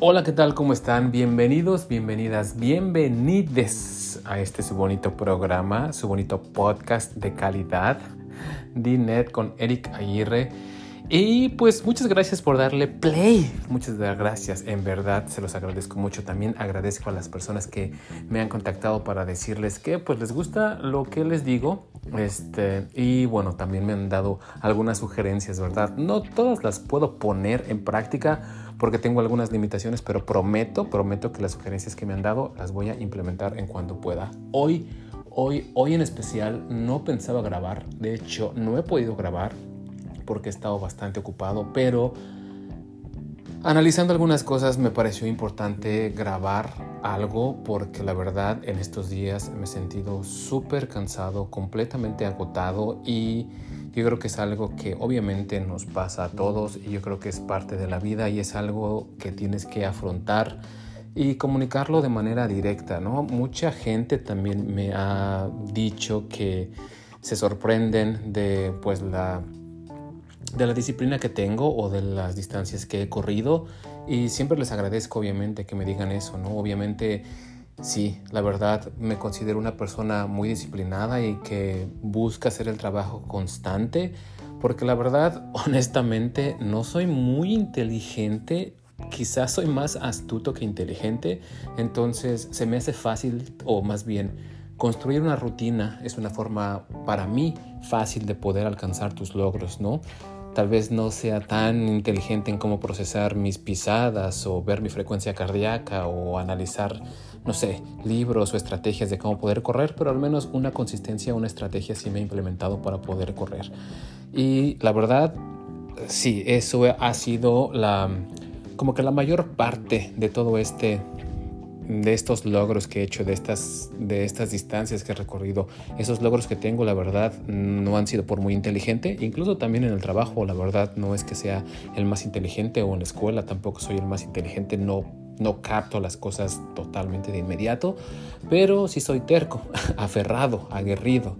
Hola, ¿qué tal? ¿Cómo están? Bienvenidos, bienvenidas, bienvenides a este su bonito programa, su bonito podcast de calidad, DNET con Eric Aguirre. Y pues muchas gracias por darle play. Muchas gracias. En verdad se los agradezco mucho. También agradezco a las personas que me han contactado para decirles que pues les gusta lo que les digo. Este, y bueno, también me han dado algunas sugerencias, ¿verdad? No todas las puedo poner en práctica porque tengo algunas limitaciones, pero prometo, prometo que las sugerencias que me han dado las voy a implementar en cuanto pueda. Hoy, hoy, hoy en especial no pensaba grabar. De hecho, no he podido grabar porque he estado bastante ocupado, pero analizando algunas cosas me pareció importante grabar algo porque la verdad en estos días me he sentido súper cansado, completamente agotado y yo creo que es algo que obviamente nos pasa a todos y yo creo que es parte de la vida y es algo que tienes que afrontar y comunicarlo de manera directa, ¿no? Mucha gente también me ha dicho que se sorprenden de pues la de la disciplina que tengo o de las distancias que he corrido y siempre les agradezco obviamente que me digan eso, ¿no? Obviamente sí, la verdad me considero una persona muy disciplinada y que busca hacer el trabajo constante porque la verdad honestamente no soy muy inteligente quizás soy más astuto que inteligente, entonces se me hace fácil, o más bien, construir una rutina es una forma para mí fácil de poder alcanzar tus logros, ¿no? Tal vez no sea tan inteligente en cómo procesar mis pisadas o ver mi frecuencia cardíaca o analizar, no sé, libros o estrategias de cómo poder correr, pero al menos una consistencia, una estrategia sí me he implementado para poder correr. Y la verdad, sí, eso ha sido la, como que la mayor parte de todo este de estos logros que he hecho, de estas, de estas distancias que he recorrido, esos logros que tengo, la verdad, no han sido por muy inteligente. Incluso también en el trabajo, la verdad, no es que sea el más inteligente o en la escuela tampoco soy el más inteligente. No, no capto las cosas totalmente de inmediato, pero sí soy terco, aferrado, aguerrido.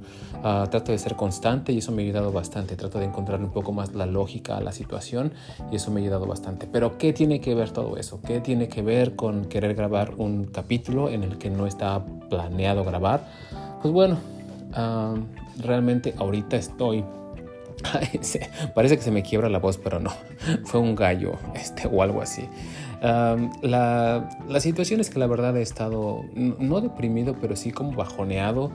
Ah, trato de ser constante y eso me ha ayudado bastante. Trato de encontrar un poco más la lógica a la situación y eso me ha ayudado bastante. Pero ¿qué tiene que ver todo eso? ¿Qué tiene que ver con querer grabar un capítulo en el que no estaba planeado grabar? Pues bueno, ah, realmente ahorita estoy parece que se me quiebra la voz, pero no. Fue un gallo este, o algo así. Ah, la, la, situación es que la verdad he estado, no deprimido, pero sí como bajoneado.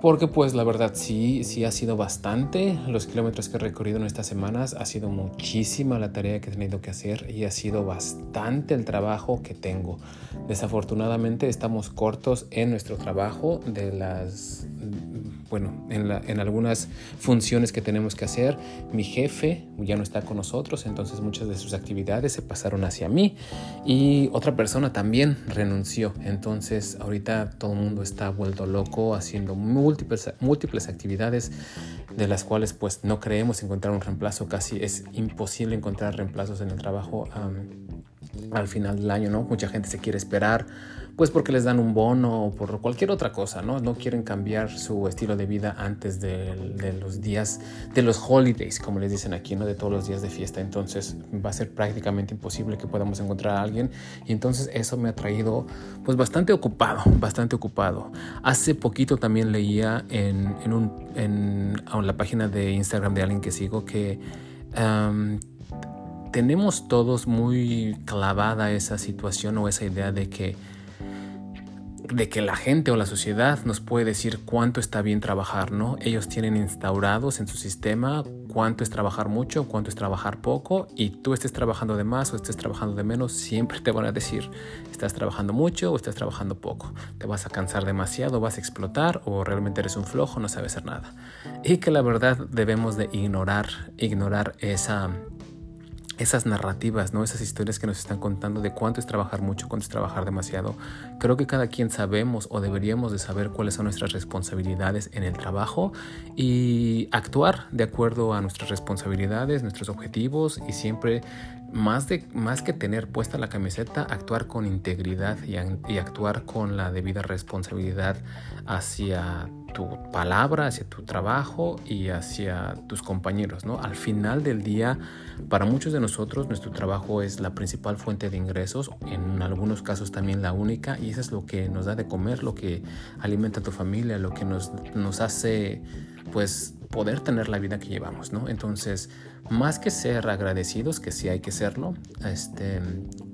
Porque pues la verdad sí, sí ha sido bastante los kilómetros que he recorrido en estas semanas, ha sido muchísima la tarea que he tenido que hacer y ha sido bastante el trabajo que tengo. Desafortunadamente estamos cortos en nuestro trabajo de las bueno, en, en, algunas funciones que tenemos que hacer. Mi jefe ya no está con nosotros, entonces muchas de sus actividades se pasaron hacia mí y otra persona también renunció. Entonces ahorita todo el mundo está vuelto loco haciendo múltiples, múltiples actividades de las cuales pues no creemos encontrar un reemplazo. Casi es imposible encontrar reemplazos en el trabajo al final del año, ¿no? Mucha gente se quiere esperar pues porque les dan un bono o por cualquier otra cosa, ¿no? No quieren cambiar su estilo de vida antes de, los días, de los holidays, como les dicen aquí, ¿no? De todos los días de fiesta. Entonces va a ser prácticamente imposible que podamos encontrar a alguien. Y entonces eso me ha traído, pues bastante ocupado, bastante ocupado. Hace poquito también leía en, en, un, en, la página de Instagram de alguien que sigo que... tenemos todos muy clavada esa situación o esa idea de que de que la gente o la sociedad nos puede decir cuánto está bien trabajar, ¿no? Ellos tienen instaurados en su sistema cuánto es trabajar mucho, cuánto es trabajar poco, y tú estés trabajando de más o estés trabajando de menos, siempre te van a decir, estás trabajando mucho o estás trabajando poco, te vas a cansar demasiado, vas a explotar o realmente eres un flojo, no sabes hacer nada. Y que la verdad debemos de ignorar, ignorar esa esas narrativas, ¿no? Esas historias que nos están contando de cuánto es trabajar mucho, cuánto es trabajar demasiado. Creo que cada quien sabemos o deberíamos de saber cuáles son nuestras responsabilidades en el trabajo y actuar de acuerdo a nuestras responsabilidades, nuestros objetivos y siempre más, de, más que tener puesta la camiseta, actuar con integridad y, actuar con la debida responsabilidad hacia tu palabra, hacia tu trabajo y hacia tus compañeros, ¿no? Al final del día, para muchos de nosotros, nuestro trabajo es la principal fuente de ingresos, en algunos casos también la única, y eso es lo que nos da de comer, lo que alimenta a tu familia, lo que nos, nos hace, pues, poder tener la vida que llevamos, ¿no? Entonces, más que ser agradecidos, que sí hay que serlo, este,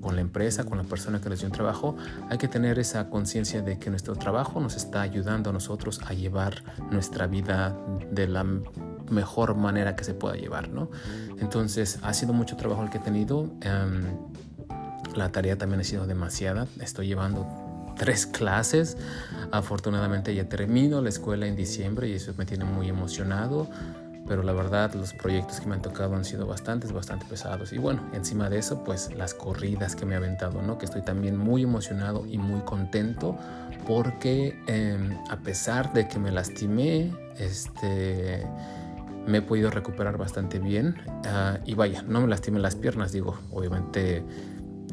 con la empresa, con la persona que nos dio un trabajo, hay que tener esa conciencia de que nuestro trabajo nos está ayudando a nosotros a llevar nuestra vida de la mejor manera que se pueda llevar, ¿no? Entonces, ha sido mucho trabajo el que he tenido. Em, la tarea también ha sido demasiada. Estoy llevando tres clases. Afortunadamente ya termino la escuela en diciembre y eso me tiene muy emocionado pero la verdad los proyectos que me han tocado han sido bastantes, bastante pesados. Y bueno, encima de eso, pues las corridas que me ha aventado, ¿no? Que estoy también muy emocionado y muy contento porque em, a pesar de que me lastimé, este, me he podido recuperar bastante bien. Ah, y vaya, no me lastimé las piernas, digo, obviamente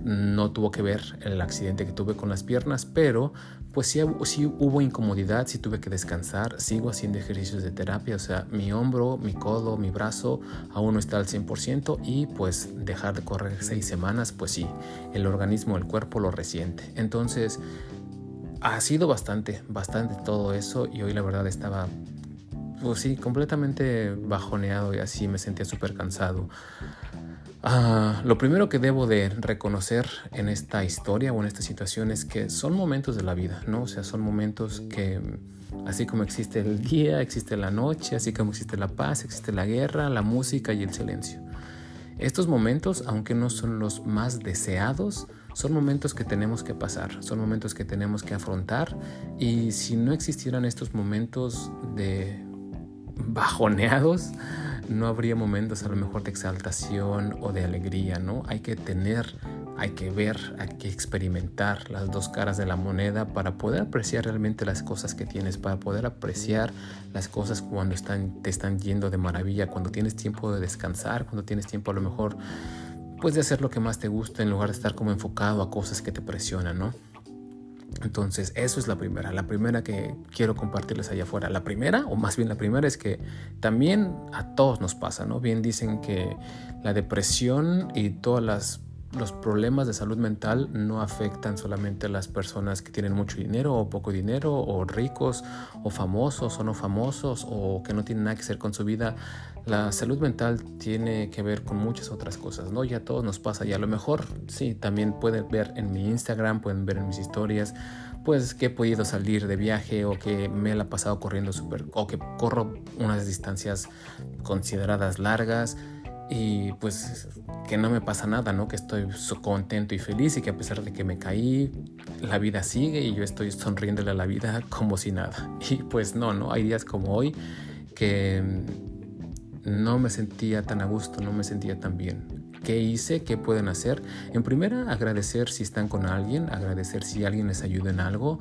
no tuvo que ver el accidente que tuve con las piernas, pero pues sí, hubo incomodidad, sí tuve que descansar, sigo haciendo ejercicios de terapia, o sea, mi hombro, mi codo, mi brazo aún no está al 100% y pues dejar de correr seis semanas, pues sí, el organismo, el cuerpo lo resiente. Entonces, ha sido bastante, bastante todo eso y hoy la verdad estaba, pues sí, completamente bajoneado y así me sentía súper cansado. Ah, lo primero que debo de reconocer en esta historia o en esta situación es que son momentos de la vida, ¿no? O sea, son momentos que así como existe el día, existe la noche, así como existe la paz, existe la guerra, la música y el silencio. Estos momentos, aunque no son los más deseados, son momentos que tenemos que pasar, son momentos que tenemos que afrontar y si no existieran estos momentos de bajoneados, no habría momentos a lo mejor de exaltación o de alegría, ¿no? Hay que tener, hay que ver, hay que experimentar las dos caras de la moneda para poder apreciar realmente las cosas que tienes, para poder apreciar las cosas cuando están, te están yendo de maravilla, cuando tienes tiempo de descansar, cuando tienes tiempo a lo mejor pues de hacer lo que más te gusta en lugar de estar como enfocado a cosas que te presionan, ¿no? Entonces, eso es la primera, la primera que quiero compartirles allá afuera. La primera, o más bien la primera, es que también a todos nos pasa, ¿no? Bien dicen que la depresión y todas las los problemas de salud mental no afectan solamente a las personas que tienen mucho dinero o poco dinero, o ricos, o famosos o no famosos, o que no tienen nada que hacer con su vida. La salud mental tiene que ver con muchas otras cosas, ¿no? Ya a todos nos pasa y a lo mejor, sí, también pueden ver en mi Instagram, pueden ver en mis historias, pues que he podido salir de viaje o que me la he pasado corriendo súper, o que corro unas distancias consideradas largas y pues que no me pasa nada, ¿no? Que estoy contento y feliz y que a pesar de que me caí, la vida sigue y yo estoy sonriéndole a la vida como si nada. Y pues no, no, hay días como hoy que no me sentía tan a gusto, no me sentía tan bien. ¿Qué hice? ¿Qué pueden hacer? En primera, agradecer si están con alguien, agradecer si alguien les ayuda en algo.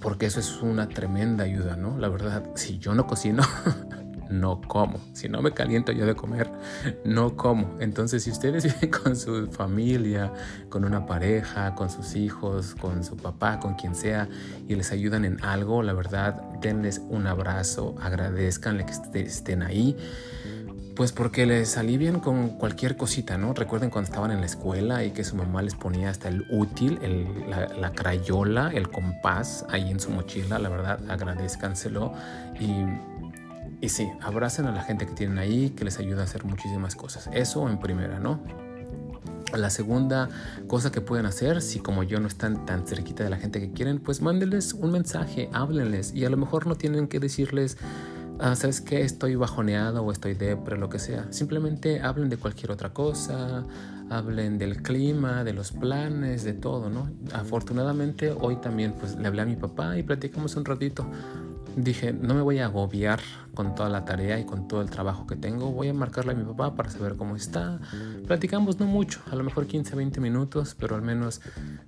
porque eso es una tremenda ayuda, ¿no? La verdad, si yo no cocino, no como. Si no me caliento yo de comer, no como. Entonces, si ustedes viven con su familia, con una pareja, con sus hijos, con su papá, con quien sea, y les ayudan en algo, la verdad, denles un abrazo, agradezcanle que estén ahí. Pues porque les alivian con cualquier cosita, ¿no? Recuerden cuando estaban en la escuela y que su mamá les ponía hasta el útil, la, la, crayola, el compás ahí en su mochila, la verdad, agradezcanselo y y sí, abracen a la gente que tienen ahí, que les ayuda a hacer muchísimas cosas. Eso en primera, ¿no? La segunda cosa que pueden hacer, si como yo no están tan cerquita de la gente que quieren, pues mándenles un mensaje, háblenles y a lo mejor no tienen que decirles, ah, ¿sabes qué? Estoy bajoneado o estoy depre, lo que sea. Simplemente hablen de cualquier otra cosa, hablen del clima, de los planes, de todo, ¿no? Afortunadamente hoy también pues le hablé a mi papá y platicamos un ratito dije, no me voy a agobiar con toda la tarea y con todo el trabajo que tengo. Voy a marcarle a mi papá para saber cómo está. Platicamos no mucho, a lo mejor 15, 20 minutos, pero al menos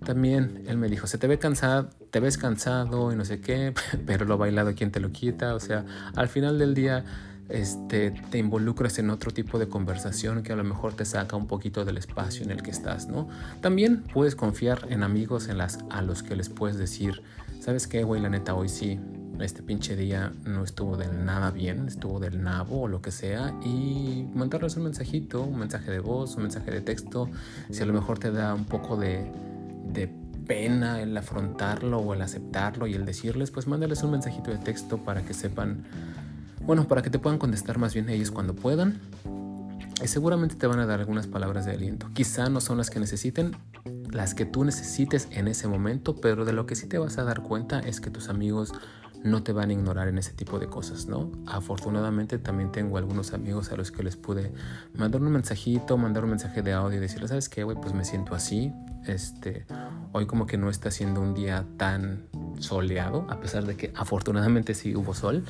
también él me dijo, se te ve cansado, te ves cansado y no sé qué, pero lo bailado, ¿quién te lo quita? O sea, al final del día este, te involucras en otro tipo de conversación que a lo mejor te saca un poquito del espacio en el que estás, ¿no? También puedes confiar en amigos en las, a los que les puedes decir, ¿sabes qué, güey? La neta, hoy sí, este pinche día no estuvo del nada bien, estuvo del nabo o lo que sea, y mandarles un mensajito, un mensaje de voz, un mensaje de texto, si a lo mejor te da un poco de, de pena el afrontarlo o el aceptarlo y el decirles, pues mándales un mensajito de texto para que sepan bueno, para que te puedan contestar más bien ellos cuando puedan. Y seguramente te van a dar algunas palabras de aliento. Quizá no son las que necesiten, las que tú necesites en ese momento, pero de lo que sí te vas a dar cuenta es que tus amigos no te van a ignorar en ese tipo de cosas, ¿no? Afortunadamente también tengo algunos amigos a los que les pude mandar un mensajito, mandar un mensaje de audio y decirles, ¿sabes qué, güey? Pues me siento así, este, hoy como que no está siendo un día tan soleado, a pesar de que afortunadamente sí hubo sol,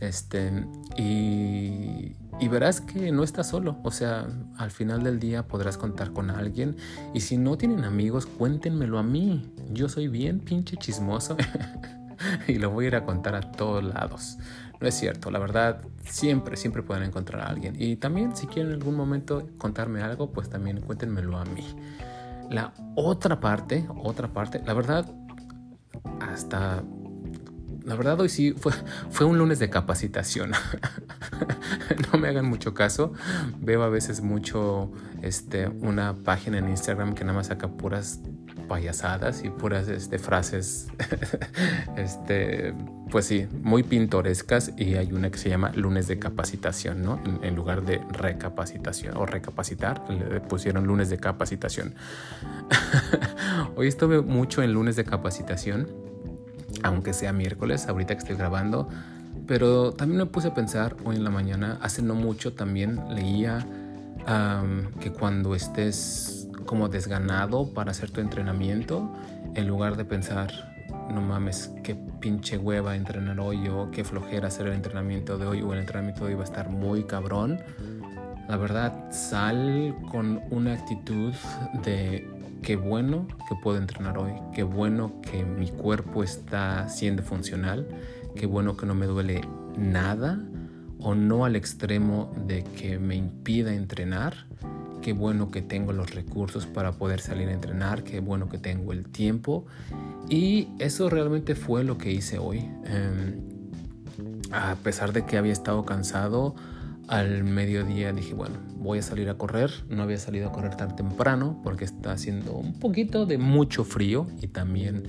este, y, verás que no estás solo, o sea, al final del día podrás contar con alguien, y si no tienen amigos, cuéntenmelo a mí, yo soy bien pinche chismoso. y lo voy a ir a contar a todos lados. No es cierto, la verdad, siempre, siempre pueden encontrar a alguien. Y también si quieren en algún momento contarme algo, pues también cuéntenmelo a mí. La otra parte, otra parte, la verdad, hasta... La verdad hoy sí fue, fue un lunes de capacitación. no me hagan mucho caso. Veo a veces mucho este, una página en Instagram que nada más saca puras payasadas y puras este, frases, este, pues sí, muy pintorescas y hay una que se llama lunes de capacitación, ¿no? En, lugar de recapacitación o recapacitar, le pusieron lunes de capacitación. Hoy estuve mucho en lunes de capacitación, aunque sea miércoles, ahorita que estoy grabando, pero también me puse a pensar hoy en la mañana, hace no mucho también leía que cuando estés como desganado para hacer tu entrenamiento en lugar de pensar, no mames, qué pinche hueva entrenar hoy o qué flojera hacer el entrenamiento de hoy o el entrenamiento de hoy va a estar muy cabrón. La verdad, sal con una actitud de qué bueno que puedo entrenar hoy, qué bueno que mi cuerpo está siendo funcional, qué bueno que no me duele nada o no al extremo de que me impida entrenar qué bueno que tengo los recursos para poder salir a entrenar, qué bueno que tengo el tiempo. Y eso realmente fue lo que hice hoy. Em, a pesar de que había estado cansado, al mediodía dije, bueno, voy a salir a correr. No había salido a correr tan temprano porque está haciendo un poquito de mucho frío y también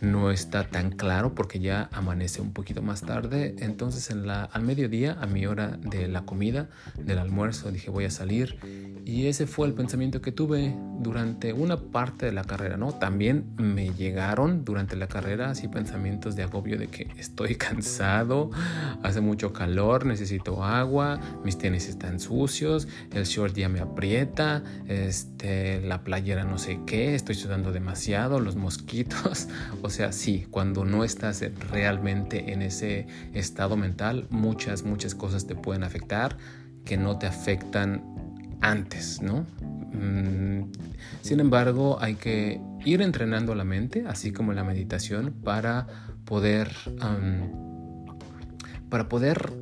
no está tan claro porque ya amanece un poquito más tarde. Entonces al mediodía, a mi hora de la comida, del almuerzo, dije voy a salir y ese fue el pensamiento que tuve durante una parte de la carrera, ¿no? También me llegaron durante la carrera así pensamientos de agobio de que estoy cansado, hace mucho calor, necesito agua, mis tenis están sucios, el short ya me aprieta, este, la playera no sé qué, estoy sudando demasiado, los mosquitos. sea, sí, cuando no estás realmente en ese estado mental, muchas, muchas cosas te pueden afectar que no te afectan antes, ¿no? Mm, sin embargo, hay que ir entrenando la mente, así como la meditación, para poder, para poder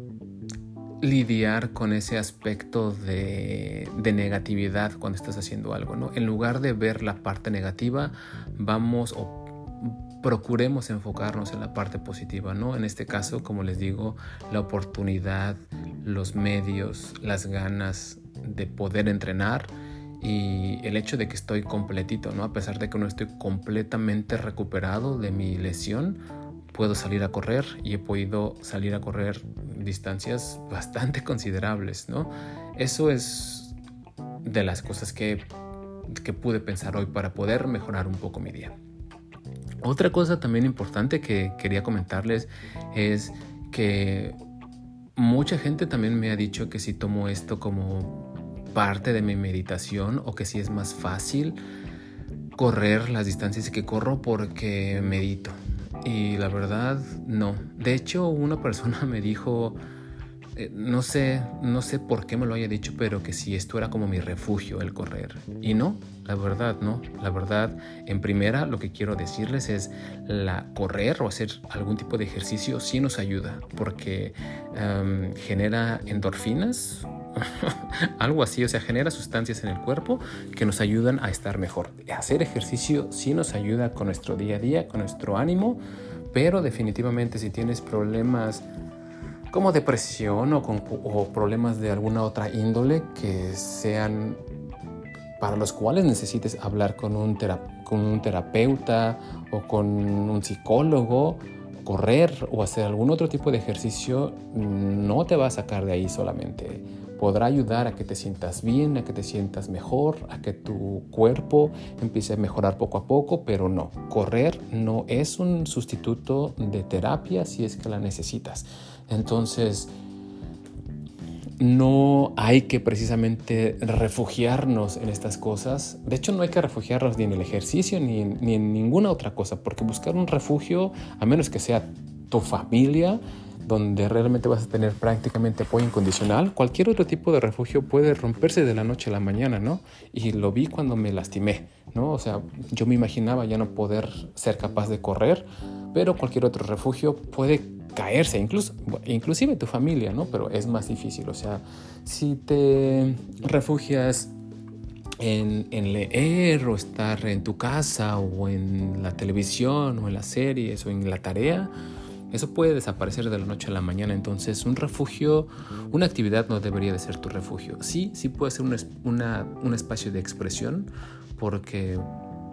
lidiar con ese aspecto de, negatividad cuando estás haciendo algo, ¿no? En lugar de ver la parte negativa, vamos o procuremos enfocarnos en la parte positiva, ¿no? En este caso, como les digo, la oportunidad, los medios, las ganas, de poder entrenar y el hecho de que estoy completito, ¿no? A pesar de que no estoy completamente recuperado de mi lesión, puedo salir a correr y he podido salir a correr distancias bastante considerables, ¿no? Eso es de las cosas que, que pude pensar hoy para poder mejorar un poco mi día. Otra cosa también importante que quería comentarles es que mucha gente también me ha dicho que si tomo esto como parte de mi meditación o que si es más fácil correr las distancias que corro porque medito. Y la verdad, no. De hecho, una persona me dijo eh, no sé, no sé por qué me lo haya dicho, pero que si esto era como mi refugio, el correr. Y no, la verdad, no. La verdad, en primera, lo que quiero decirles es la correr o hacer algún tipo de ejercicio sí nos ayuda, porque em, genera endorfinas, algo así, o sea, genera sustancias en el cuerpo que nos ayudan a estar mejor. Hacer ejercicio sí nos ayuda con nuestro día a día, con nuestro ánimo, pero definitivamente si tienes problemas como depresión o, con, problemas de alguna otra índole que sean para los cuales necesites hablar con un, con un terapeuta o con un psicólogo, correr o hacer algún otro tipo de ejercicio no te va a sacar de ahí solamente. Podrá ayudar a que te sientas bien, a que te sientas mejor, a que tu cuerpo empiece a mejorar poco a poco, pero no, correr no es un sustituto de terapia si es que la necesitas. Entonces, no hay que precisamente refugiarnos en estas cosas. De hecho, no hay que refugiarnos ni en el ejercicio ni en, ninguna otra cosa, porque buscar un refugio, a menos que sea tu familia, donde realmente vas a tener prácticamente apoyo incondicional, cualquier otro tipo de refugio puede romperse de la noche a la mañana, ¿no? Y lo vi cuando me lastimé, ¿no? O sea, yo me imaginaba ya no poder ser capaz de correr, pero cualquier otro refugio puede caerse, incluso, inclusive tu familia, ¿no? Pero es más difícil, o sea, si te refugias en, en, leer o estar en tu casa o en la televisión o en las series o en la tarea, eso puede desaparecer de la noche a la mañana. Entonces, un refugio, una actividad no debería de ser tu refugio. Sí, sí puede ser un, una, un espacio de expresión, porque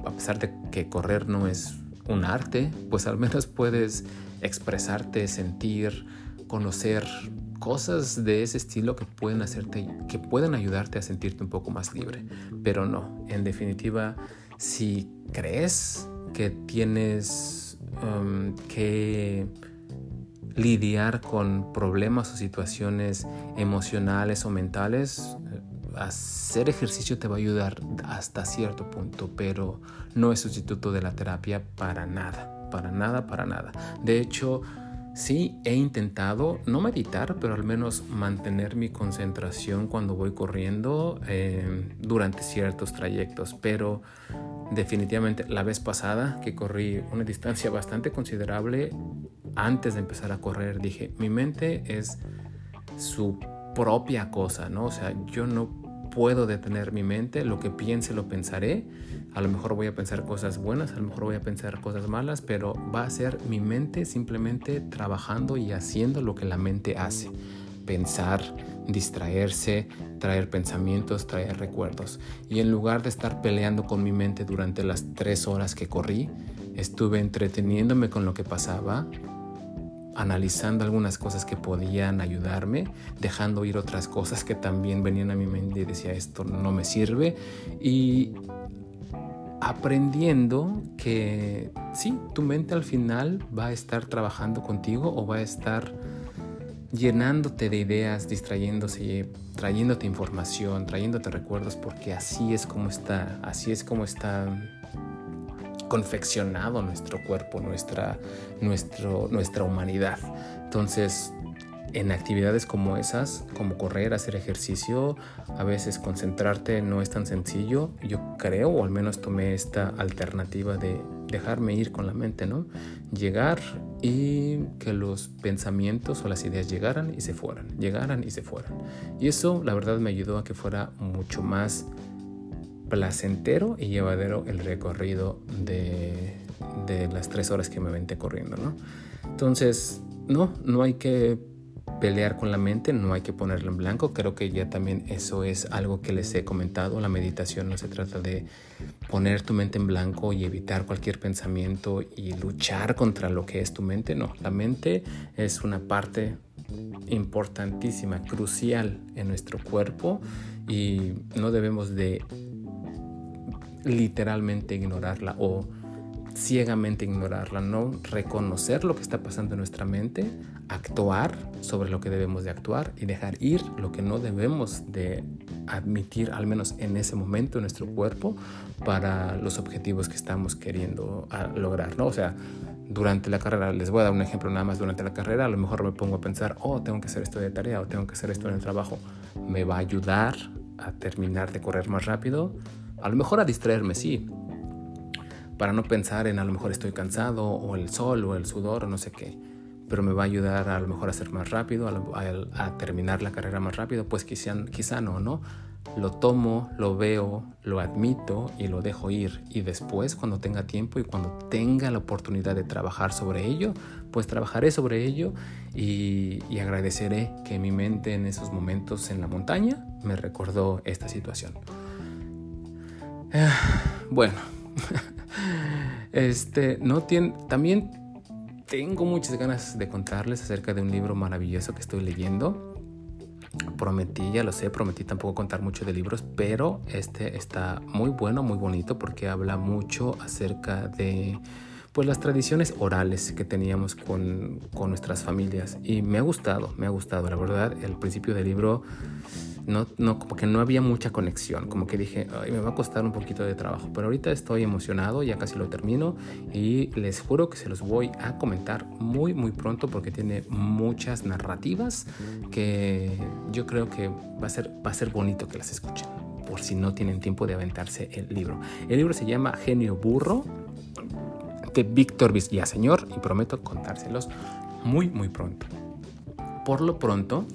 a pesar de que correr no es un arte, pues al menos puedes expresarte, sentir, conocer cosas de ese estilo que pueden hacerte, que pueden ayudarte a sentirte un poco más libre. Pero no, en definitiva, si crees que tienes um, que lidiar con problemas o situaciones emocionales o mentales, hacer ejercicio te va a ayudar hasta cierto punto, pero no es sustituto de la terapia para nada, para nada, para nada. De hecho, sí he intentado no meditar, pero al menos mantener mi concentración cuando voy corriendo eh, durante ciertos trayectos, pero definitivamente la vez pasada que corrí una distancia bastante considerable, antes de empezar a correr dije, mi mente es su propia cosa, ¿no? O sea, yo no puedo detener mi mente, lo que piense lo pensaré, a lo mejor voy a pensar cosas buenas, a lo mejor voy a pensar cosas malas, pero va a ser mi mente simplemente trabajando y haciendo lo que la mente hace, pensar, distraerse, traer pensamientos, traer recuerdos. Y en lugar de estar peleando con mi mente durante las tres horas que corrí, estuve entreteniéndome con lo que pasaba, analizando algunas cosas que podían ayudarme, dejando ir otras cosas que también venían a mi mente y decía esto no me sirve y aprendiendo que sí, tu mente al final va a estar trabajando contigo o va a estar llenándote de ideas, distrayéndose, trayéndote información, trayéndote recuerdos, porque así es como está, así es como está confeccionado nuestro cuerpo, nuestra, nuestro, nuestra humanidad. Entonces, en actividades como esas, como correr, hacer ejercicio, a veces concentrarte no es tan sencillo. Yo creo, o al menos tomé esta alternativa de dejarme ir con la mente, ¿no? Llegar y que los pensamientos o las ideas llegaran y se fueran, llegaran y se fueran. Y eso, la verdad, me ayudó a que fuera mucho más placentero y llevadero el recorrido de, las tres horas que me vente corriendo, ¿no? Entonces, no, no hay que pelear con la mente, no hay que ponerla en blanco. Creo que ya también eso es algo que les he comentado. La meditación no se trata de poner tu mente en blanco y evitar cualquier pensamiento y luchar contra lo que es tu mente. No, la mente es una parte importantísima, crucial en nuestro cuerpo y no debemos de literalmente ignorarla o ciegamente ignorarla, no reconocer lo que está pasando en nuestra mente, actuar sobre lo que debemos de actuar y dejar ir lo que no debemos de admitir, al menos en ese momento en nuestro cuerpo, para los objetivos que estamos queriendo ah, lograr, ¿no? O sea, durante la carrera, les voy a dar un ejemplo nada más, durante la carrera a lo mejor me pongo a pensar, oh, tengo que hacer esto de tarea o tengo que hacer esto en el trabajo. Me va a ayudar a terminar de correr más rápido, a lo mejor a distraerme, sí, para no pensar en a lo mejor estoy cansado o el sol o el sudor o no sé qué, pero me va a ayudar a lo mejor a ser más rápido, a, terminar la carrera más rápido, pues quizá, quizá no, ¿no? lo tomo, lo veo, lo admito y lo dejo ir. Y después, cuando tenga tiempo y cuando tenga la oportunidad de trabajar sobre ello, pues trabajaré sobre ello y, agradeceré que mi mente en esos momentos en la montaña me recordó esta situación. bueno, este, no tiene, también tengo muchas ganas de contarles acerca de un libro maravilloso que estoy leyendo. Prometí, ya lo sé, prometí tampoco contar mucho de libros, pero este está muy bueno, muy bonito porque habla mucho acerca de pues las tradiciones orales que teníamos con, con nuestras familias. Y me ha gustado, me ha gustado, la verdad, el principio del libro no, no, como que no había mucha conexión, como que dije, Ay, me va a costar un poquito de trabajo, pero ahorita estoy emocionado, ya casi lo termino. Y les juro que se los voy a comentar muy, muy pronto porque tiene muchas narrativas que yo creo que va a ser, va a ser bonito que las escuchen, por si no tienen tiempo de aventarse el libro. El libro se llama Genio Burro de Víctor Villaseñor y prometo contárselos muy, muy pronto. Por lo pronto,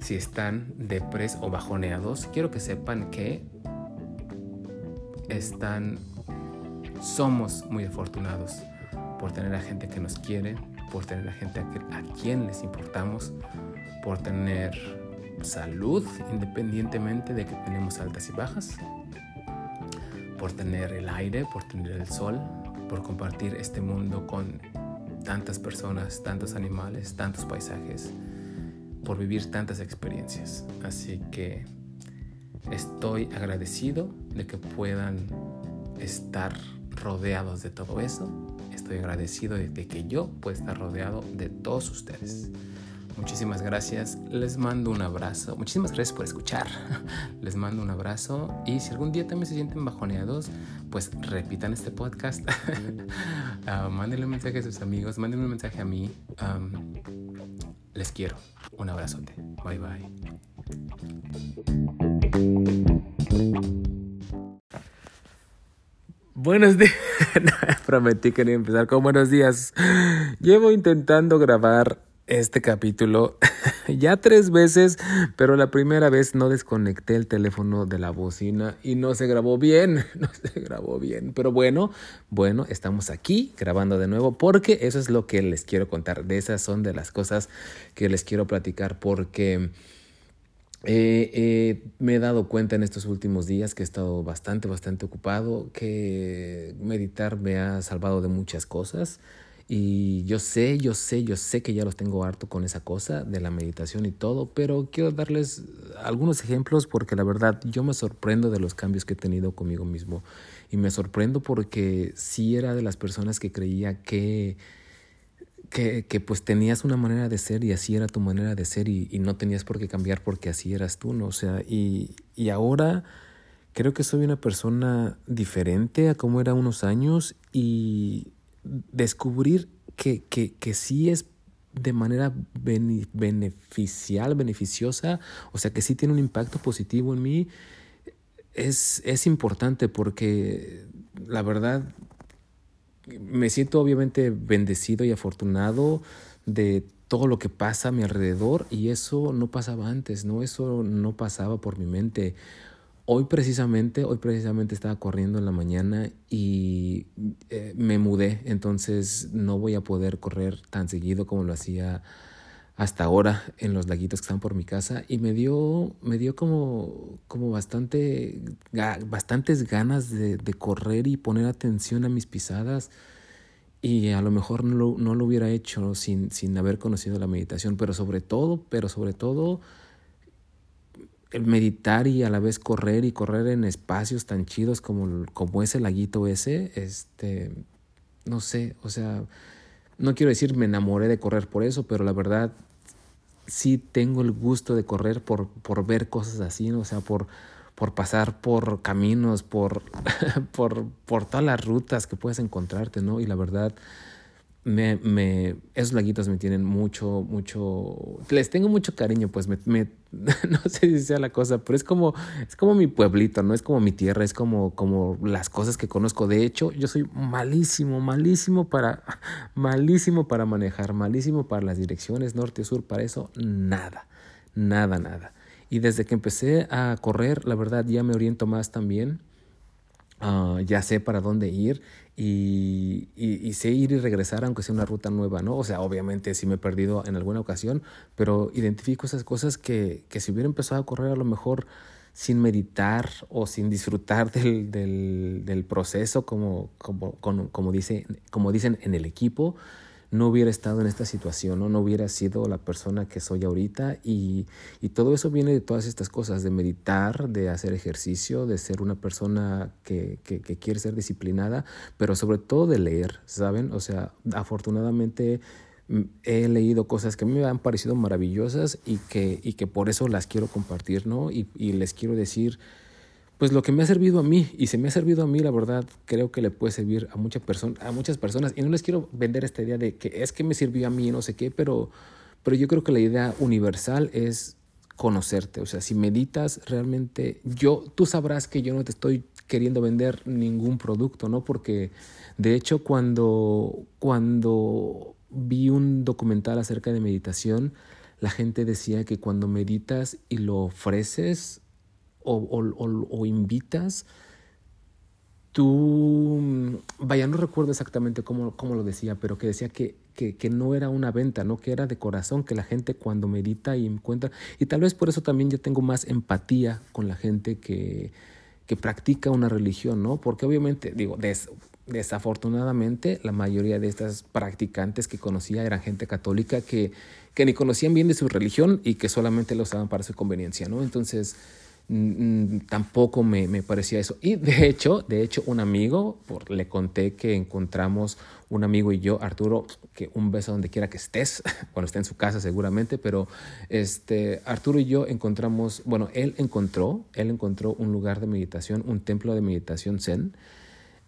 si están depres o bajoneados, quiero que sepan que están somos muy afortunados por tener a gente que nos quiere, por tener a gente a, quien les importamos, por tener salud independientemente de que tenemos altas y bajas, por tener el aire, por tener el sol, por compartir este mundo con tantas personas, tantos animales, tantos paisajes por vivir tantas experiencias. Así que estoy agradecido de que puedan estar rodeados de todo eso. Estoy agradecido de que yo pueda estar rodeado de todos ustedes. Muchísimas gracias. Les mando un abrazo. Muchísimas gracias por escuchar. Les mando un abrazo. Y si algún día también se sienten bajoneados, pues repitan este podcast. uh, mándenle un mensaje a sus amigos. Mándenle un mensaje a mí. les quiero. Un abrazote. Bye bye. Buenos días. Prometí que no empezar con buenos días. Llevo intentando grabar este capítulo ya tres veces, pero la primera vez no desconecté el teléfono de la bocina y no se grabó bien, no se grabó bien. Pero bueno, bueno, estamos aquí grabando de nuevo porque eso es lo que les quiero contar. De esas son de las cosas que les quiero platicar porque... me he dado cuenta en estos últimos días que he estado bastante, bastante ocupado, que meditar me ha salvado de muchas cosas. Y yo sé, yo sé, yo sé que ya los tengo harto con esa cosa de la meditación y todo, pero quiero darles algunos ejemplos porque la verdad yo me sorprendo de los cambios que he tenido conmigo mismo. Y me sorprendo porque sí era de las personas que creía que, que, que pues tenías una manera de ser y así era tu manera de ser y, no tenías por qué cambiar porque así eras tú, ¿no? O sea, y, y ahora creo que soy una persona diferente a como era unos años y descubrir que, que, que sí es de manera beneficial, beneficiosa, o sea, que sí tiene un impacto positivo en mí, es, es importante porque la verdad me siento obviamente bendecido y afortunado de todo lo que pasa a mi alrededor y eso no pasaba antes, ¿no? Eso no pasaba por mi mente. Hoy precisamente, hoy precisamente estaba corriendo en la mañana y eh, me mudé, entonces no voy a poder correr tan seguido como lo hacía hasta ahora en los laguitos que están por mi casa. Y me dio, me dio como, como bastante, bastantes ganas de, correr y poner atención a mis pisadas. Y a lo mejor no no lo hubiera hecho sin, sin haber conocido la meditación, pero sobre todo, pero sobre todo el meditar y a la vez correr y correr en espacios tan chidos como, como ese laguito ese, este, no sé, o sea, no quiero decir me enamoré de correr por eso, pero la verdad sí tengo el gusto de correr por, por ver cosas así, o sea, por, por pasar por caminos, por, por, por todas las rutas que puedes encontrarte, ¿no? Y la verdad me, me, esos laguitos me tienen mucho, mucho, les tengo mucho cariño, pues me, me, no sé si sea la cosa, pero es como, es como mi pueblito, ¿no? Es como mi tierra, es como, como las cosas que conozco. De hecho, yo soy malísimo, malísimo para, malísimo para manejar, malísimo para las direcciones norte sur, para eso, nada, nada, nada. Y desde que empecé a correr, la verdad, ya me oriento más también. Uh, ya sé para dónde ir y, y, sé ir y regresar aunque sea una ruta nueva, ¿no? O sea, obviamente sí me he perdido en alguna ocasión, pero identifico esas cosas que, que si hubiera empezado a correr a lo mejor sin meditar o sin disfrutar del, del, del proceso como, como, como, como, dice, como dicen en el equipo, no hubiera estado en esta situación, ¿no? no hubiera sido la persona que soy ahorita y, y, todo eso viene de todas estas cosas, de meditar, de hacer ejercicio, de ser una persona que, que, quiere ser disciplinada, pero sobre todo de leer, ¿saben? O sea, afortunadamente mm, he leído cosas que me han parecido maravillosas y que, y que por eso las quiero compartir, ¿no? Y, y les quiero decir pues lo que me ha servido a mí, y se me ha servido a mí, la verdad, creo que le puede servir a, mucha a muchas personas. Y no les quiero vender esta idea de que es que me sirvió a mí, no sé qué, pero, pero yo creo que la idea universal es conocerte. O sea, si meditas realmente, yo, tú sabrás que yo no te estoy queriendo vender ningún producto, ¿no? Porque de hecho cuando, cuando vi un documental acerca de meditación, la gente decía que cuando meditas y lo ofreces, o, invitas, tú, vaya, no recuerdo exactamente cómo, cómo lo decía, pero que decía que, que, que, no era una venta, ¿no? que era de corazón, que la gente cuando medita y encuentra, y tal vez por eso también yo tengo más empatía con la gente que, que practica una religión, ¿no? Porque obviamente, digo, desafortunadamente la mayoría de estas practicantes que conocía eran gente católica que, que ni conocían bien de su religión y que solamente lo usaban para su conveniencia, ¿no? Entonces, Mm, tampoco me, me, parecía eso. Y de hecho, de hecho, un amigo, por, le conté que encontramos un amigo y yo, Arturo, que un beso donde quiera que estés, cuando esté en su casa seguramente, pero este, Arturo y yo encontramos, bueno, él encontró, él encontró un lugar de meditación, un templo de meditación zen,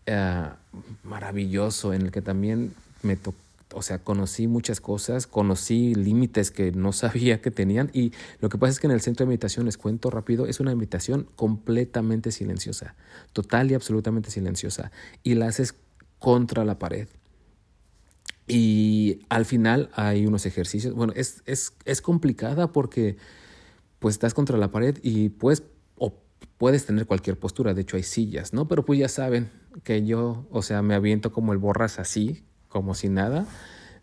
uh, maravilloso, en el que también me tocó o sea, conocí muchas cosas, conocí límites que no sabía que tenían y lo que pasa es que en el centro de meditación, les cuento rápido, es una meditación completamente silenciosa, total y absolutamente silenciosa y la haces contra la pared. Y al final hay unos ejercicios, bueno, es, es, es complicada porque pues estás contra la pared y puedes, o puedes tener cualquier postura, de hecho hay sillas, ¿no? Pero pues ya saben que yo, o sea, me aviento como el borras así, como si nada.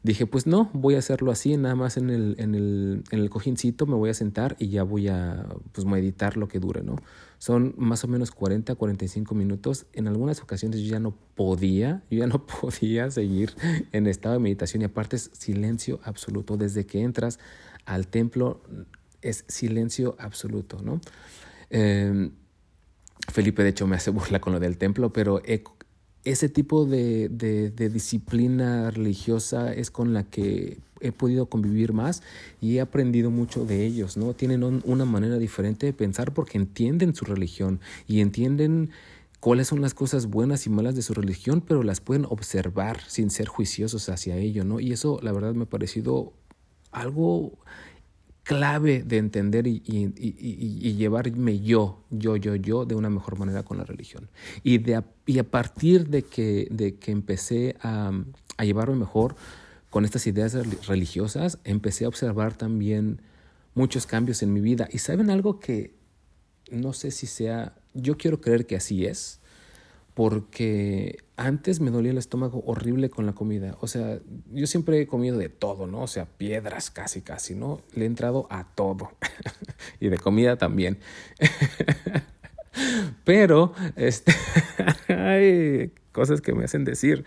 Dije, pues no, voy a hacerlo así, nada más en el, en el, en el cojincito me voy a sentar y ya voy a pues, meditar lo que dure, ¿no? Son más o menos 40, 45 minutos. En algunas ocasiones yo ya no podía, yo ya no podía seguir en estado de meditación y aparte es silencio absoluto. Desde que entras al templo es silencio absoluto, ¿no? Em, Felipe de hecho me hace burla con lo del templo, pero he ese tipo de, de, disciplina religiosa es con la que he podido convivir más y he aprendido mucho de ellos, ¿no? Tienen una manera diferente de pensar porque entienden su religión y entienden cuáles son las cosas buenas y malas de su religión, pero las pueden observar sin ser juiciosos hacia ello, ¿no? Y eso, la verdad, me ha parecido algo clave de entender y, llevarme yo, yo, yo, yo de una mejor manera con la religión. Y, de, a partir de que, de que empecé a llevarme mejor con estas ideas religiosas, empecé a observar también muchos cambios en mi vida. Y saben algo que no sé si sea, yo quiero creer que así es, porque antes me dolía el estómago horrible con la comida. O sea, yo siempre he comido de todo, ¿no? O sea, piedras casi, casi, ¿no? Le he entrado a todo. y de comida también. Pero, este, hay cosas que me hacen decir.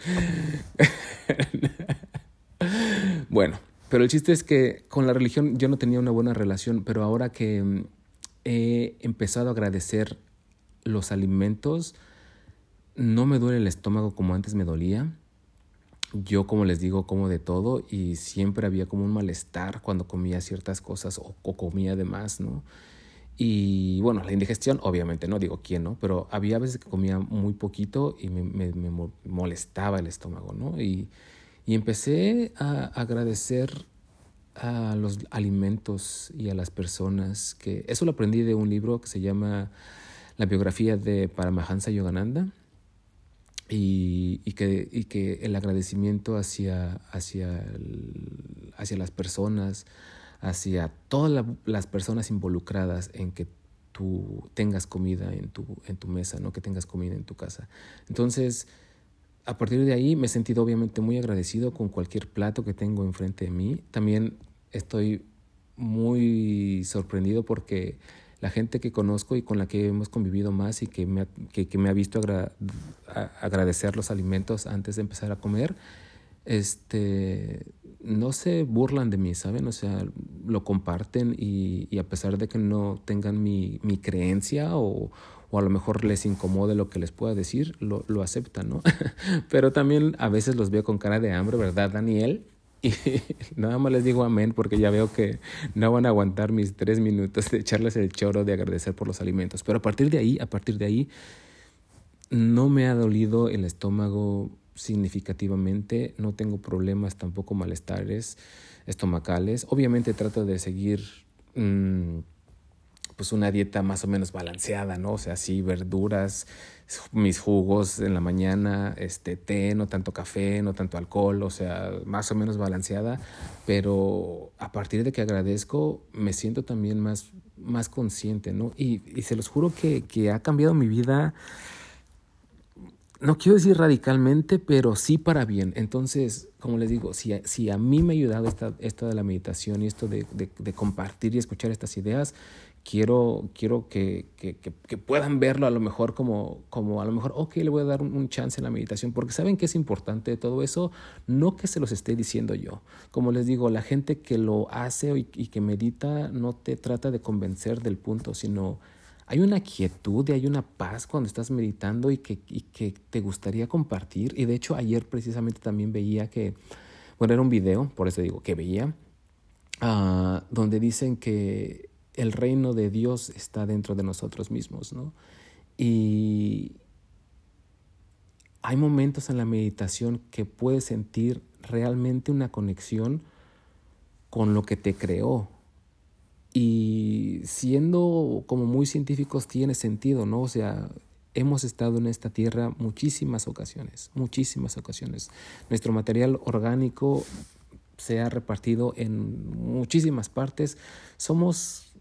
bueno, pero el chiste es que con la religión yo no tenía una buena relación, pero ahora que mm, he empezado a agradecer los alimentos, no me duele el estómago como antes me dolía. Yo, como les digo, como de todo y siempre había como un malestar cuando comía ciertas cosas o, comía de más, ¿no? Y bueno, la indigestión, obviamente, no digo quién, ¿no? Pero había veces que comía muy poquito y me, me, molestaba el estómago, ¿no? Y, Y empecé a agradecer a los alimentos y a las personas que eso lo aprendí de un libro que se llama La biografía de Paramahansa Yogananda y, y, que, y que el agradecimiento hacia, hacia, hacia las personas, hacia todas las personas involucradas en que tú tengas comida en tu, en tu mesa, ¿no? que tengas comida en tu casa. Entonces, a partir de ahí me he sentido obviamente muy agradecido con cualquier plato que tengo enfrente de mí. También estoy muy sorprendido porque la gente que conozco y con la que hemos convivido más y que me ha, que, me ha visto agradecer los alimentos antes de empezar a comer, este, no se burlan de mí, ¿saben? O sea, lo comparten y, y a pesar de que no tengan mi, mi creencia o, o a lo mejor les incomode lo que les pueda decir, lo, lo aceptan, ¿no? Pero también a veces los veo con cara de hambre, ¿verdad, Daniel? Y nada más les digo amén porque ya veo que no van a aguantar mis tres minutos de echarles el choro de agradecer por los alimentos. Pero a partir de ahí, a partir de ahí, no me ha dolido el estómago significativamente, no tengo problemas tampoco malestares estomacales. Obviamente trato de seguir mmm, pues una dieta más o menos balanceada, ¿no? O sea, sí, verduras, mis jugos en la mañana, este té, no tanto café, no tanto alcohol, o sea, más o menos balanceada, pero a partir de que agradezco, me siento también más, más consciente, ¿no? Y, y se los juro que, que ha cambiado mi vida no quiero decir radicalmente, pero sí para bien. Entonces, como les digo, si, si a mí me ha ayudado esta, esto de la meditación y esto de, de, compartir y escuchar estas ideas, quiero, quiero que, que, que, puedan verlo a lo mejor como, como a lo mejor, ok, le voy a dar un, chance en la meditación, porque saben que es importante todo eso, no que se los esté diciendo yo. Como les digo, la gente que lo hace y, y que medita no te trata de convencer del punto, sino hay una quietud y hay una paz cuando estás meditando y que, y que te gustaría compartir. Y de hecho ayer precisamente también veía que, bueno, era un video, por eso digo que veía, uh, donde dicen que el reino de Dios está dentro de nosotros mismos, ¿no? Y hay momentos en la meditación que puedes sentir realmente una conexión con lo que te creó. Y siendo como muy científicos tiene sentido, ¿no? O sea, hemos estado en esta tierra muchísimas ocasiones, muchísimas ocasiones. Nuestro material orgánico se ha repartido en muchísimas partes. Somos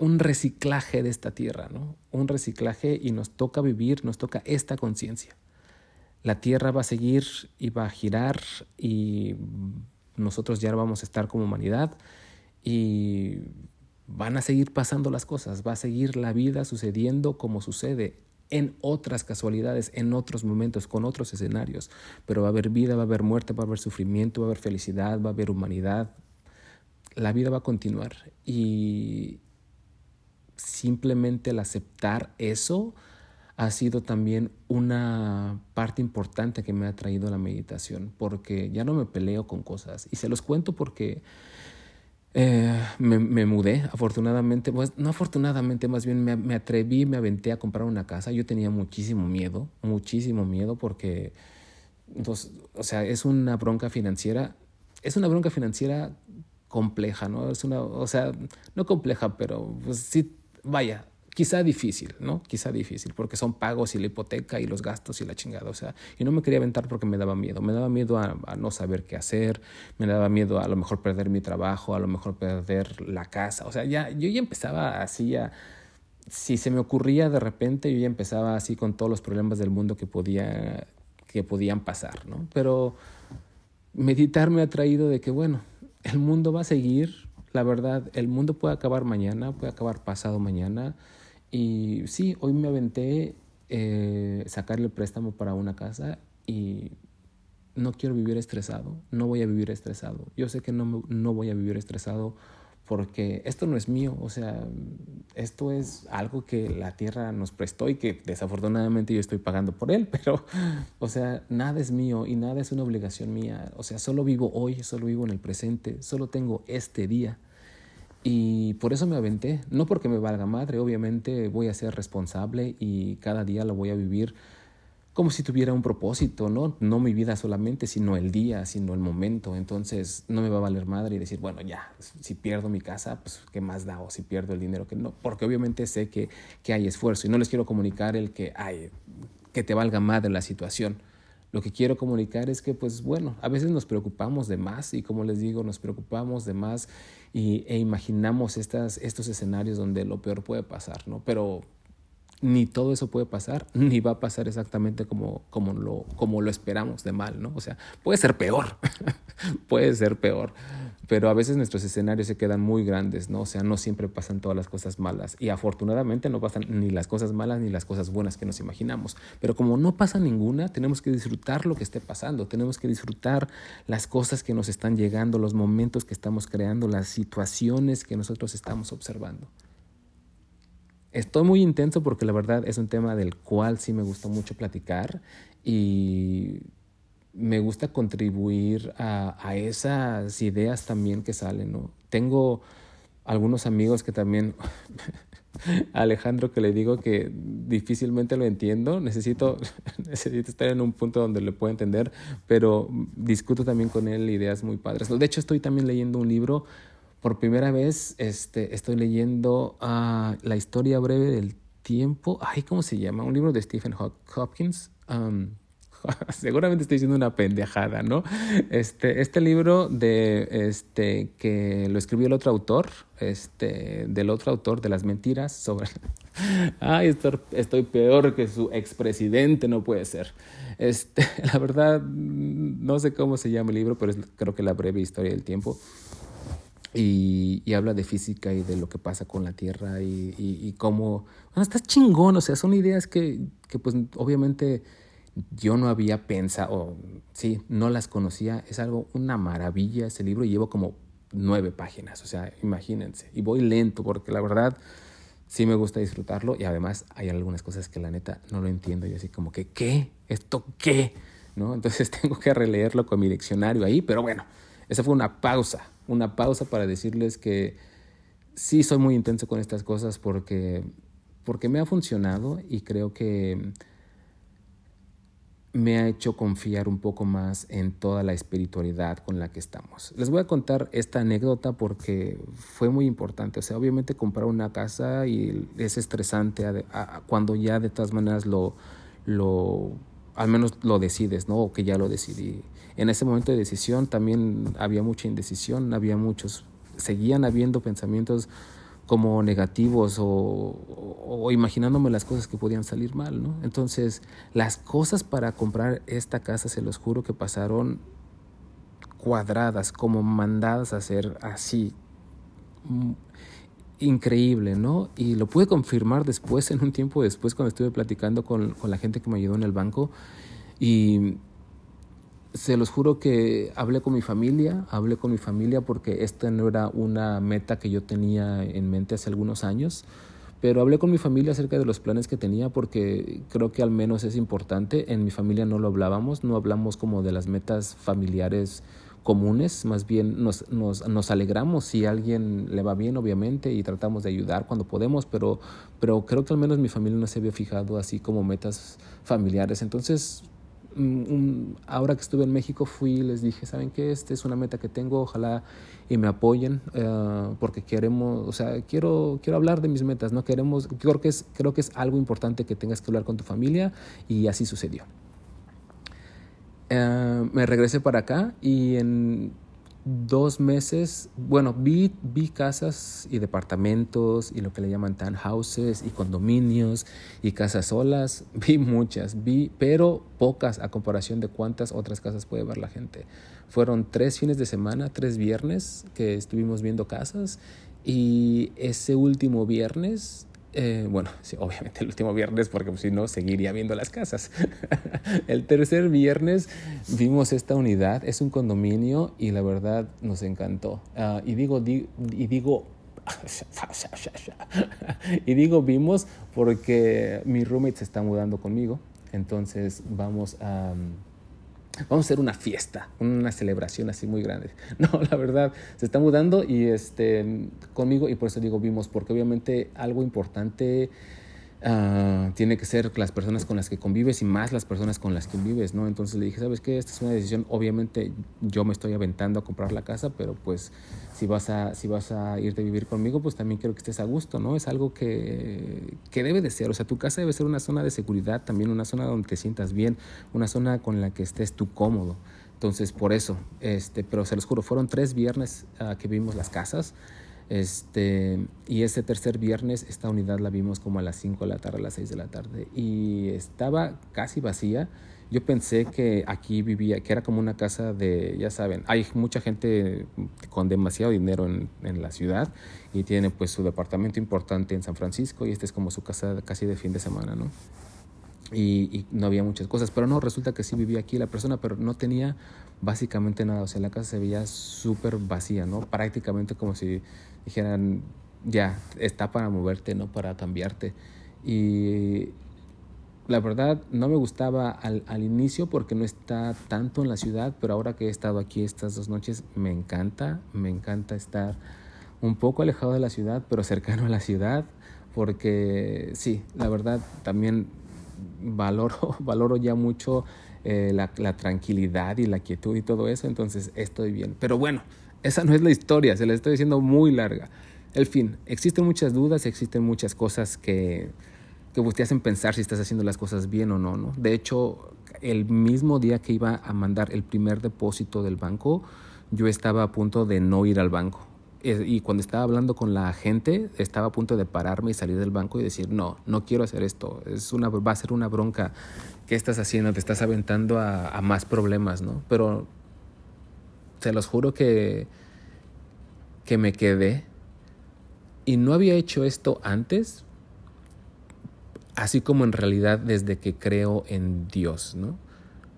un reciclaje de esta tierra, ¿no? Un reciclaje y nos toca vivir, nos toca esta conciencia. La tierra va a seguir y va a girar y nosotros ya vamos a estar como humanidad y van a seguir pasando las cosas, va a seguir la vida sucediendo como sucede en otras casualidades, en otros momentos, con otros escenarios, pero va a haber vida, va a haber muerte, va a haber sufrimiento, va a haber felicidad, va a haber humanidad. La vida va a continuar y simplemente el aceptar eso ha sido también una parte importante que me ha traído la meditación, porque ya no me peleo con cosas. Y se los cuento porque eh, me, mudé, afortunadamente, pues no afortunadamente, más bien me, me, atreví, me aventé a comprar una casa. Yo tenía muchísimo miedo, muchísimo miedo porque, pues, o sea, es una bronca financiera, es una bronca financiera compleja, ¿no? Es una, o sea, no compleja, pero pues sí vaya, quizá difícil, ¿no? Quizá difícil, porque son pagos y la hipoteca y los gastos y la chingada, o sea, y no me quería aventar porque me daba miedo, me daba miedo a, no saber qué hacer, me daba miedo a, a lo mejor perder mi trabajo, a lo mejor perder la casa, o sea, ya, yo ya empezaba así a, si se me ocurría de repente, yo ya empezaba así con todos los problemas del mundo que podía, que podían pasar, ¿no? Pero meditar me ha traído de que, bueno, el mundo va a seguir, la verdad, el mundo puede acabar mañana, puede acabar pasado mañana. Y sí, hoy me aventé eh, sacarle préstamo para una casa y no quiero vivir estresado, no voy a vivir estresado. Yo sé que no, no voy a vivir estresado porque esto no es mío, o sea, esto es algo que la tierra nos prestó y que desafortunadamente yo estoy pagando por él, pero, o sea, nada es mío y nada es una obligación mía, o sea, solo vivo hoy, solo vivo en el presente, solo tengo este día. Y por eso me aventé, no porque me valga madre, obviamente voy a ser responsable y cada día lo voy a vivir como si tuviera un propósito, ¿no? No mi vida solamente, sino el día, sino el momento. Entonces no me va a valer madre y decir, bueno, ya, si pierdo mi casa, pues qué más da, o si pierdo el dinero, que no, porque obviamente sé que, que hay esfuerzo y no les quiero comunicar el que, hay, que te valga madre la situación. Lo que quiero comunicar es que, pues bueno, a veces nos preocupamos de más y como les digo, nos preocupamos de más y, e imaginamos estas, estos escenarios donde lo peor puede pasar, ¿no? Pero ni todo eso puede pasar, ni va a pasar exactamente como, como, lo, como lo esperamos de mal, ¿no? O sea, puede ser peor, puede ser peor, pero a veces nuestros escenarios se quedan muy grandes, ¿no? O sea, no siempre pasan todas las cosas malas y afortunadamente no pasan ni las cosas malas ni las cosas buenas que nos imaginamos, pero como no pasa ninguna, tenemos que disfrutar lo que esté pasando, tenemos que disfrutar las cosas que nos están llegando, los momentos que estamos creando, las situaciones que nosotros estamos observando. Estoy muy intenso porque la verdad es un tema del cual sí me gusta mucho platicar y me gusta contribuir a, a esas ideas también que salen. ¿no? Tengo algunos amigos que también, Alejandro, que le digo que difícilmente lo entiendo, necesito, necesito estar en un punto donde le pueda entender, pero discuto también con él ideas muy padres. De hecho, estoy también leyendo un libro por primera vez este, estoy leyendo uh, La historia breve del tiempo. Ay, ¿cómo se llama? Un libro de Stephen Hopkins. Um, seguramente estoy diciendo una pendejada, ¿no? Este, este libro de este que lo escribió el otro autor, este, del otro autor de las mentiras sobre. Ay, estoy, peor que su expresidente, no puede ser. Este, la verdad, no sé cómo se llama el libro, pero creo que la breve historia del tiempo. Y, y, habla de física y de lo que pasa con la Tierra y, y, y cómo... Bueno, está chingón, o sea, son ideas que, que pues obviamente yo no había pensado, sí, no las conocía. Es algo, una maravilla ese libro y llevo como nueve páginas, o sea, imagínense. Y voy lento porque la verdad sí me gusta disfrutarlo y además hay algunas cosas que la neta no lo entiendo y así como que, ¿qué? ¿Esto qué? ¿No? Entonces tengo que releerlo con mi diccionario ahí, pero bueno, esa fue una pausa una pausa para decirles que sí soy muy intenso con estas cosas porque, porque me ha funcionado y creo que me ha hecho confiar un poco más en toda la espiritualidad con la que estamos. Les voy a contar esta anécdota porque fue muy importante. O sea, obviamente comprar una casa y es estresante cuando ya de todas maneras lo, lo, al menos lo decides, ¿no? O que ya lo decidí en ese momento de decisión también había mucha indecisión, había muchos, seguían habiendo pensamientos como negativos o, imaginándome las cosas que podían salir mal, ¿no? Entonces, las cosas para comprar esta casa, se los juro que pasaron cuadradas, como mandadas a hacer así. Mm, increíble, ¿no? Y lo pude confirmar después, en un tiempo después, cuando estuve platicando con, con la gente que me ayudó en el banco. Y se los juro que hablé con mi familia, hablé con mi familia porque esta no era una meta que yo tenía en mente hace algunos años, pero hablé con mi familia acerca de los planes que tenía porque creo que al menos es importante. En mi familia no lo hablábamos, no hablamos como de las metas familiares comunes, más bien nos, nos, nos alegramos si a alguien le va bien, obviamente, y tratamos de ayudar cuando podemos, pero, pero creo que al menos mi familia no se había fijado así como metas familiares. Entonces ahora que estuve en México fui y les dije, ¿saben qué? Esta es una meta que tengo, ojalá y me apoyen eh, porque queremos, o sea, quiero, quiero hablar de mis metas, ¿no? Queremos, creo que, es, creo que es algo importante que tengas que hablar con tu familia y así sucedió. Eh, me regresé para acá y en dos meses, bueno, vi, vi casas y departamentos y lo que le llaman townhouses y condominios y casas solas, vi muchas, vi, pero pocas a comparación de cuántas otras casas puede ver la gente. Fueron tres fines de semana, tres viernes que estuvimos viendo casas y ese último viernes eh, bueno, sí, obviamente el último viernes, porque si no, seguiría viendo las casas. el tercer viernes vimos esta unidad, es un condominio y la verdad nos encantó. Uh, y digo, di, y digo, y digo vimos porque mi roommate se está mudando conmigo, entonces vamos a... Um, vamos a hacer una fiesta, una celebración así muy grande. No, la verdad, se está mudando y este, conmigo, y por eso digo vimos, porque obviamente algo importante Ah, tiene que ser las personas con las que convives y más las personas con las que vives, ¿no? Entonces le dije, ¿sabes qué? Esta es una decisión, obviamente yo me estoy aventando a comprar la casa, pero pues si vas a, si vas a irte a vivir conmigo, pues también quiero que estés a gusto, ¿no? Es algo que, que debe de ser, o sea, tu casa debe ser una zona de seguridad, también una zona donde te sientas bien, una zona con la que estés tú cómodo. Entonces, por eso, este, pero se los juro, fueron tres viernes uh, que vimos las casas. Este, y ese tercer viernes esta unidad la vimos como a las 5 de la tarde, a las 6 de la tarde. Y estaba casi vacía. Yo pensé que aquí vivía, que era como una casa de, ya saben, hay mucha gente con demasiado dinero en, en la ciudad y tiene pues su departamento importante en San Francisco y esta es como su casa casi de fin de semana, ¿no? Y, y, no había muchas cosas. Pero no, resulta que sí vivía aquí la persona, pero no tenía básicamente nada. O sea, la casa se veía súper vacía, ¿no? Prácticamente como si dijeran, ya, está para moverte, no para cambiarte. Y la verdad no me gustaba al, al, inicio porque no está tanto en la ciudad, pero ahora que he estado aquí estas dos noches me encanta, me encanta estar un poco alejado de la ciudad, pero cercano a la ciudad, porque sí, la verdad también valoro, valoro ya mucho eh, la, la tranquilidad y la quietud y todo eso, entonces estoy bien. Pero bueno, esa no es la historia, se la estoy diciendo muy larga. El fin, existen muchas dudas, existen muchas cosas que, que te hacen pensar si estás haciendo las cosas bien o no, no. De hecho, el mismo día que iba a mandar el primer depósito del banco, yo estaba a punto de no ir al banco. Y cuando estaba hablando con la gente, estaba a punto de pararme y salir del banco y decir, no, no quiero hacer esto. Es una, va a ser una bronca. ¿Qué estás haciendo? Te estás aventando a, a más problemas, ¿no? Pero se los juro que, que me quedé. Y no había hecho esto antes, así como en realidad desde que creo en Dios, ¿no?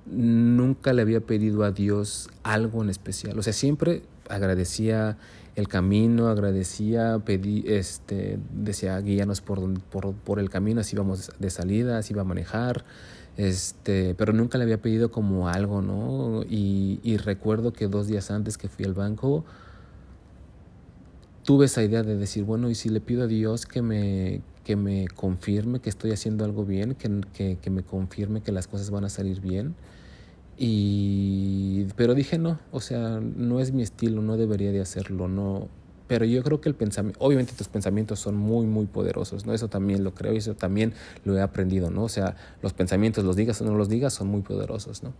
Nunca le había pedido a Dios algo en especial, o sea, siempre agradecía el camino, agradecía, pedí, este, decía, guíanos por, por, por el camino, así íbamos de salida, así iba a manejar, este, pero nunca le había pedido como algo, ¿no? Y, y, recuerdo que dos días antes que fui al banco, tuve esa idea de decir, bueno, y si le pido a Dios que me, que me confirme que estoy haciendo algo bien, que, que, que me confirme que las cosas van a salir bien. Y, pero dije no, o sea, no es mi estilo, no debería de hacerlo, no, pero yo creo que el pensamiento, obviamente tus pensamientos son muy, muy poderosos, ¿no? Eso también lo creo y eso también lo he aprendido, ¿no? O sea, los pensamientos, los digas o no los digas, son muy poderosos, ¿no?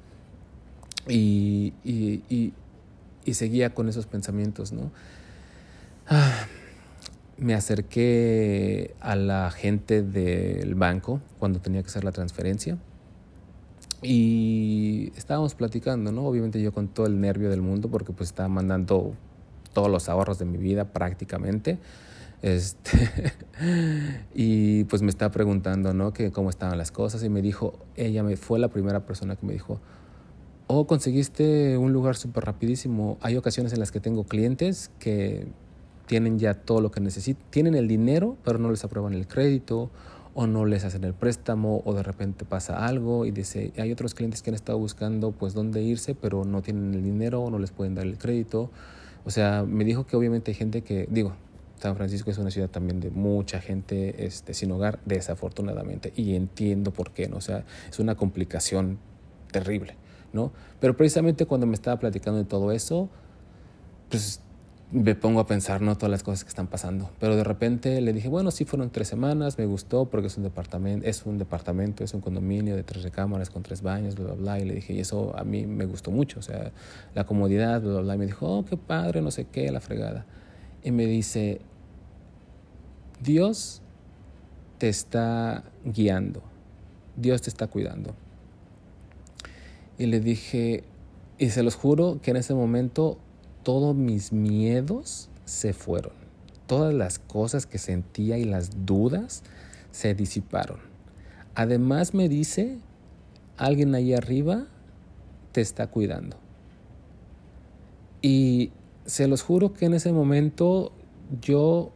Y, y, y, y seguía con esos pensamientos, ¿no? Ah, me acerqué a la gente del banco cuando tenía que hacer la transferencia y estábamos platicando, ¿no? Obviamente yo con todo el nervio del mundo porque pues estaba mandando todos los ahorros de mi vida prácticamente. Este, y pues me estaba preguntando, ¿no? Que cómo estaban las cosas y me dijo, ella me fue la primera persona que me dijo, oh, conseguiste un lugar súper rapidísimo. Hay ocasiones en las que tengo clientes que tienen ya todo lo que necesitan, tienen el dinero, pero no les aprueban el crédito o no les hacen el préstamo o de repente pasa algo y dice, hay otros clientes que han estado buscando pues dónde irse, pero no tienen el dinero o no les pueden dar el crédito o sea, me dijo que obviamente hay gente que, digo, San Francisco es una ciudad también de mucha gente este, sin hogar, desafortunadamente, y entiendo por qué, ¿no? O sea, es una complicación terrible, ¿no? Pero precisamente cuando me estaba platicando de todo eso, pues me pongo a pensar, ¿no? Todas las cosas que están pasando. Pero de repente le dije, bueno, sí fueron tres semanas, me gustó porque es un departamento, es un departamento, es un condominio de tres recámaras con tres baños, bla, bla, bla. Y le dije, y eso a mí me gustó mucho, o sea, la comodidad, bla, bla, bla. Y me dijo, oh, qué padre, no sé qué, la fregada. Y me dice, Dios te está guiando, Dios te está cuidando. Y le dije, y se los juro que en ese momento todos mis miedos se fueron. Todas las cosas que sentía y las dudas se disiparon. Además me dice, alguien ahí arriba te está cuidando. Y se los juro que en ese momento yo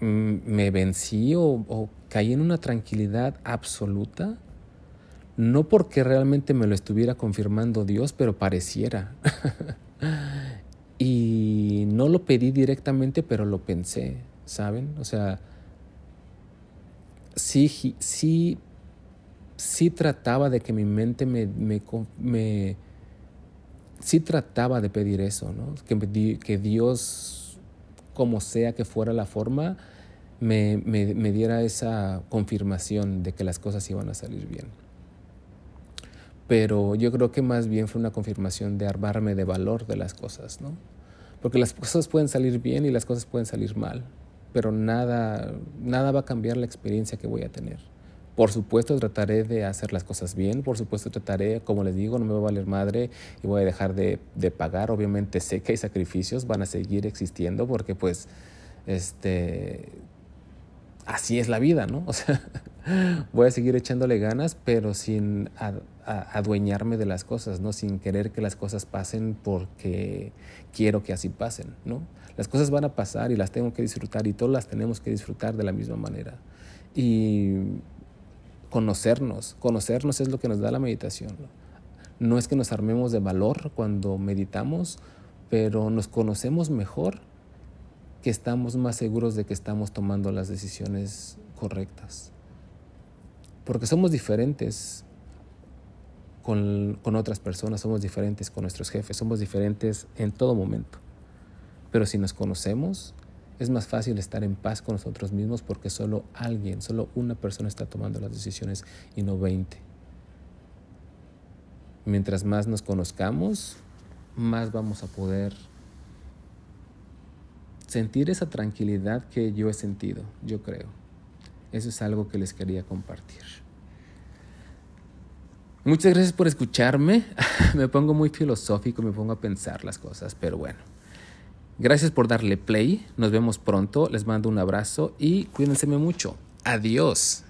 me vencí o, o, caí en una tranquilidad absoluta, no porque realmente me lo estuviera confirmando Dios, pero pareciera. Y no lo pedí directamente, pero lo pensé, ¿saben? O sea, sí, sí, sí trataba de que mi mente me, me, sí trataba de pedir eso, ¿no? que, que Dios, como sea que fuera la forma, me, me, me, diera esa confirmación de que las cosas iban a salir bien. Pero yo creo que más bien fue una confirmación de armarme de valor de las cosas, ¿no? Porque las cosas pueden salir bien y las cosas pueden salir mal, pero nada, nada va a cambiar la experiencia que voy a tener. Por supuesto trataré de hacer las cosas bien, por supuesto trataré, como les digo, no me va a valer madre y voy a dejar de, de pagar. Obviamente sé que hay sacrificios, van a seguir existiendo porque pues este, así es la vida, ¿no? O sea, voy a seguir echándole ganas, pero sin adueñarme de las cosas, ¿no? Sin querer que las cosas pasen porque quiero que así pasen, ¿no? Las cosas van a pasar y las tengo que disfrutar y todas las tenemos que disfrutar de la misma manera. Y conocernos. Conocernos es lo que nos da la meditación. ¿no? es que nos armemos de valor cuando meditamos, pero nos conocemos mejor que estamos más seguros de que estamos tomando las decisiones correctas. Porque somos diferentes con, con, otras personas, somos diferentes con nuestros jefes, somos diferentes en todo momento. Pero si nos conocemos, es más fácil estar en paz con nosotros mismos porque solo alguien, solo una persona está tomando las decisiones y no 20. Mientras más nos conozcamos, más vamos a poder sentir esa tranquilidad que yo he sentido, yo creo. Eso es algo que les quería compartir. Muchas gracias por escucharme. me pongo muy filosófico, me pongo a pensar las cosas, pero bueno. Gracias por darle play. Nos vemos pronto. Les mando un abrazo y cuídense mucho. Adiós.